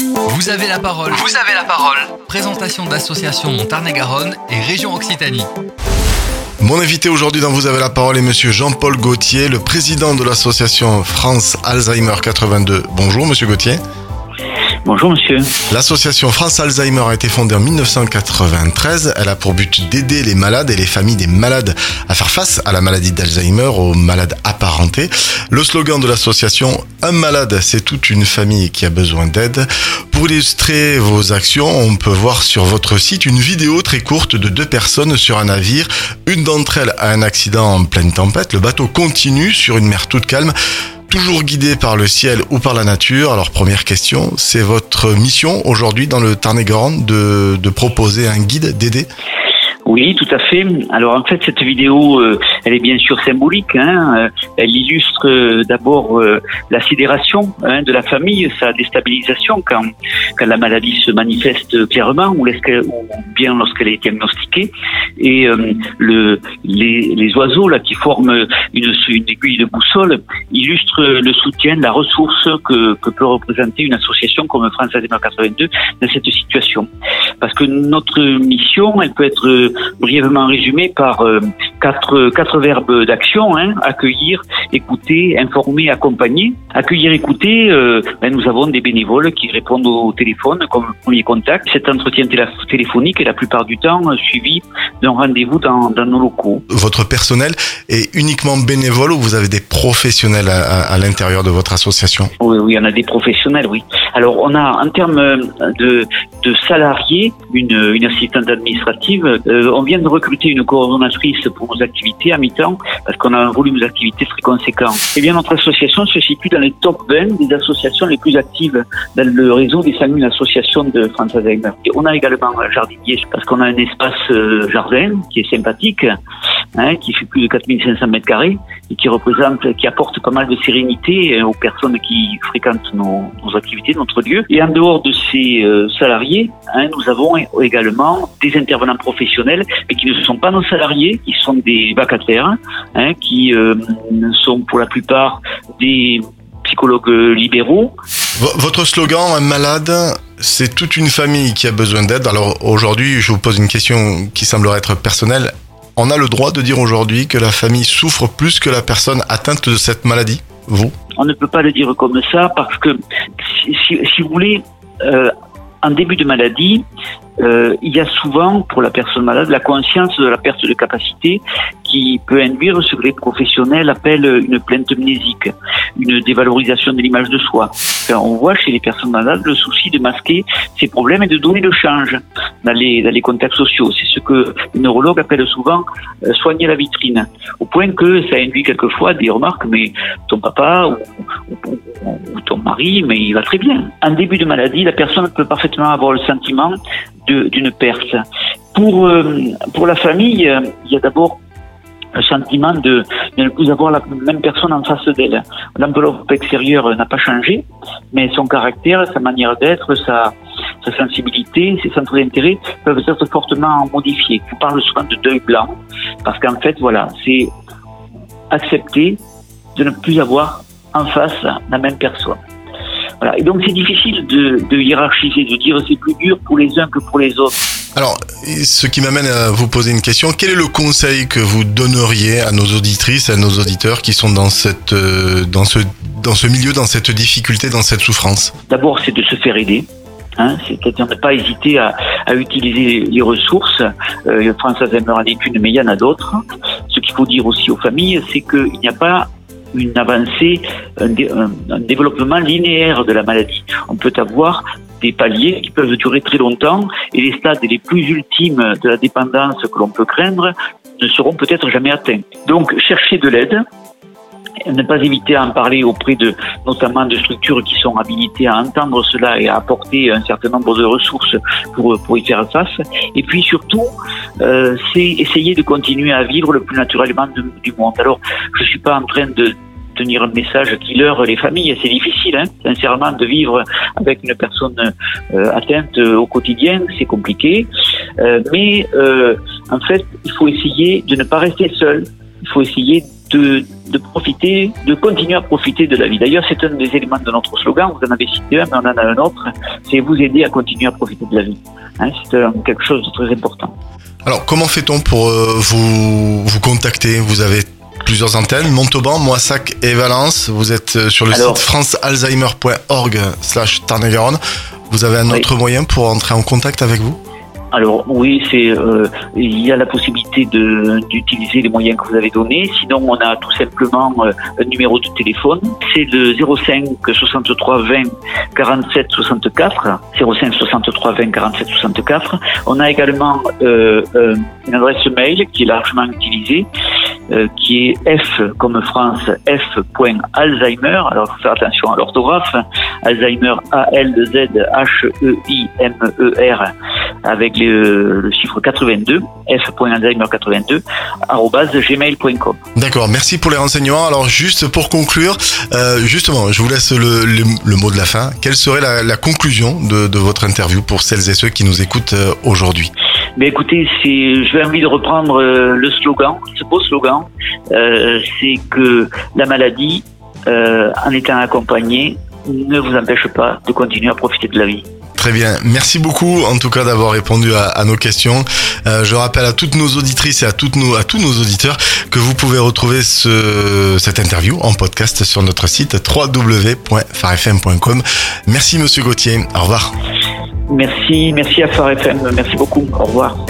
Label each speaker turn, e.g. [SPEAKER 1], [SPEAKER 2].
[SPEAKER 1] Vous avez la parole. Vous avez la parole. Présentation d'associations Tarn-et-Garonne et région Occitanie.
[SPEAKER 2] Mon invité aujourd'hui dans Vous avez la parole est monsieur Jean-Paul Gauthier, le président de l'association France Alzheimer 82. Bonjour monsieur Gauthier.
[SPEAKER 3] Bonjour monsieur.
[SPEAKER 2] L'association France Alzheimer a été fondée en 1993. Elle a pour but d'aider les malades et les familles des malades à faire face à la maladie d'Alzheimer, aux malades apparentés. Le slogan de l'association Un malade, c'est toute une famille qui a besoin d'aide. Pour illustrer vos actions, on peut voir sur votre site une vidéo très courte de deux personnes sur un navire. Une d'entre elles a un accident en pleine tempête. Le bateau continue sur une mer toute calme toujours guidé par le ciel ou par la nature. Alors première question, c'est votre mission aujourd'hui dans le Tarn-et-Garonne de, de proposer un guide d'aider
[SPEAKER 3] oui, tout à fait. Alors en fait, cette vidéo, euh, elle est bien sûr symbolique. Hein. Euh, elle illustre euh, d'abord la sidération hein, de la famille, sa déstabilisation quand, quand la maladie se manifeste clairement ou, ou bien lorsqu'elle est diagnostiquée. Et le, les, les, oiseaux là qui forment une, une, aiguille de boussole illustrent le soutien, la ressource que, que peut représenter une association comme France Alzheimer 82 dans cette situation. Parce que notre mission, elle peut être brièvement résumé par euh, quatre, quatre verbes d'action hein, accueillir, écouter, informer, accompagner. Accueillir, écouter, euh, ben, nous avons des bénévoles qui répondent au téléphone comme premier contact. Cet entretien téléphonique est la plupart du temps suivi d'un rendez-vous dans, dans, nos locaux.
[SPEAKER 2] Votre personnel est uniquement bénévole ou vous avez des professionnels à, à, l'intérieur de votre association?
[SPEAKER 3] Oui, oui, on a des professionnels, oui. Alors, on a en termes de, de salariés une, une assistante administrative. Euh, on vient de recruter une coordonnatrice pour nos activités à mi-temps parce qu'on a un volume d'activités très conséquent. Eh bien, notre association se situe dans les top 20 des associations les plus actives dans le réseau des 5000 associations de France Alzheimer. on a également un jardinier parce qu'on a un espace euh, jardin qui est sympathique, hein, qui fait plus de 4500 mètres carrés et qui représente, qui apporte pas mal de sérénité euh, aux personnes qui fréquentent nos, nos activités, notre lieu. Et en dehors de ces euh, salariés, hein, nous avons également des intervenants professionnels, mais qui ne sont pas nos salariés, qui sont des vacataires, hein, qui euh, sont pour la plupart des psychologues libéraux.
[SPEAKER 2] Votre slogan, un malade, c'est toute une famille qui a besoin d'aide. Alors aujourd'hui, je vous pose une question qui semblerait être personnelle on a le droit de dire aujourd'hui que la famille souffre plus que la personne atteinte de cette maladie Vous?
[SPEAKER 3] On ne peut pas le dire comme ça parce que, si, vous voulez, euh, en début de maladie, euh, il y a souvent pour la personne malade la conscience de la perte de capacité qui peut induire ce que les professionnels appellent une plainte mnésique, une dévalorisation de l'image de soi. on voit chez les personnes malades le souci de masquer ces problèmes et de donner le change dans les, contacts sociaux. C'est ce que les neurologues appellent souvent euh, soigner la vitrine, au point que ça induit quelquefois des remarques, mais ton papa ou ton mari, mais il va très bien. En début de maladie, la personne peut parfaitement avoir le sentiment d'une perte. Pour, euh, pour la famille, euh, il y a d'abord un sentiment de, ne plus avoir la même personne en face d'elle. L'enveloppe extérieure n'a pas changé, mais son caractère, sa manière d'être, sa, sa sensibilité, ses centres d'intérêt peuvent être fortement modifiés. On parle souvent de deuil blanc, parce qu'en fait, voilà, c'est accepter de ne plus avoir en face la même personne. Voilà. Et donc c'est difficile de, de, hiérarchiser, de dire c'est plus dur pour les uns que pour les autres.
[SPEAKER 2] Alors, ce qui m'amène à vous poser une question, quel est le conseil que vous donneriez à nos auditrices, à nos auditeurs qui sont dans, cette, euh, dans, ce, dans ce milieu, dans cette difficulté, dans cette souffrance?
[SPEAKER 3] D'abord, c'est de se faire aider. Hein, c'est-à-dire ne pas hésiter à, à utiliser les ressources. Euh, Alzheimer en est une, mais il y en a d'autres. Ce qu'il faut dire aussi aux familles, c'est qu'il n'y a pas une avancée, un, développement linéaire de la maladie. On peut avoir des paliers qui peuvent durer très longtemps et les stades les plus ultimes de la dépendance que l'on peut craindre ne seront peut-être jamais atteints. Donc, chercher de l'aide, ne pas éviter à en parler auprès de notamment de structures qui sont habilitées à entendre cela et à apporter un certain nombre de ressources pour, pour y faire face. Et puis surtout, euh, c'est essayer de continuer à vivre le plus naturellement du monde. Alors, je suis pas en train de tenir un message qui leurre les familles. C'est difficile, hein, sincèrement, de vivre avec une personne euh, atteinte au quotidien. C'est compliqué. Euh, mais en fait, il faut essayer de ne pas rester seul. Il faut essayer de de profiter, de continuer à profiter de la vie. D'ailleurs, c'est un des éléments de notre slogan. Vous en avez cité un, mais on en a un autre. C'est vous aider à continuer à profiter de la vie. Hein, c'est euh, quelque chose de très important.
[SPEAKER 2] Alors, comment fait-on pour euh, vous, vous contacter? Vous avez plusieurs antennes, Montauban, Moissac et Valence. Vous êtes euh, sur le
[SPEAKER 3] Alors-
[SPEAKER 2] site francealzheimer.org slash. Vous avez un
[SPEAKER 3] Oui.
[SPEAKER 2] autre moyen pour entrer en contact avec vous?
[SPEAKER 3] Alors oui, c'est euh, il y a la possibilité d'utiliser les moyens que vous avez donnés. Sinon, on a tout simplement euh, un numéro de téléphone. C'est le 05 63 20 47 64. 05 63 20 47 64. On a également euh, euh, une adresse mail qui est largement utilisée, euh, qui est f comme France f.alzheimer. Alors, il faut faire attention à l'orthographe. Alzheimer A L Z H E I M E R avec le, le chiffre 82 f.alzheimer82 arobase gmail.com.
[SPEAKER 2] D'accord, merci pour les renseignements. Alors juste pour conclure, euh, justement, je vous laisse le, le- le mot de la fin. Quelle serait la, la conclusion de, de votre interview pour celles et ceux qui nous écoutent euh, aujourd'hui?
[SPEAKER 3] Mais écoutez, je vais envie de reprendre euh, le slogan, ce beau slogan, euh, c'est que la maladie, euh, en étant accompagnée, ne vous empêche pas de continuer à profiter de la vie.
[SPEAKER 2] Très bien, merci beaucoup en tout cas d'avoir répondu à, nos questions. Je rappelle à toutes nos auditrices et à, toutes nos, à tous nos auditeurs que vous pouvez retrouver ce, cette interview en podcast sur notre site www.farfm.com. Merci Monsieur Gauthier, au revoir.
[SPEAKER 3] Merci, merci à Phare FM, merci beaucoup, au revoir.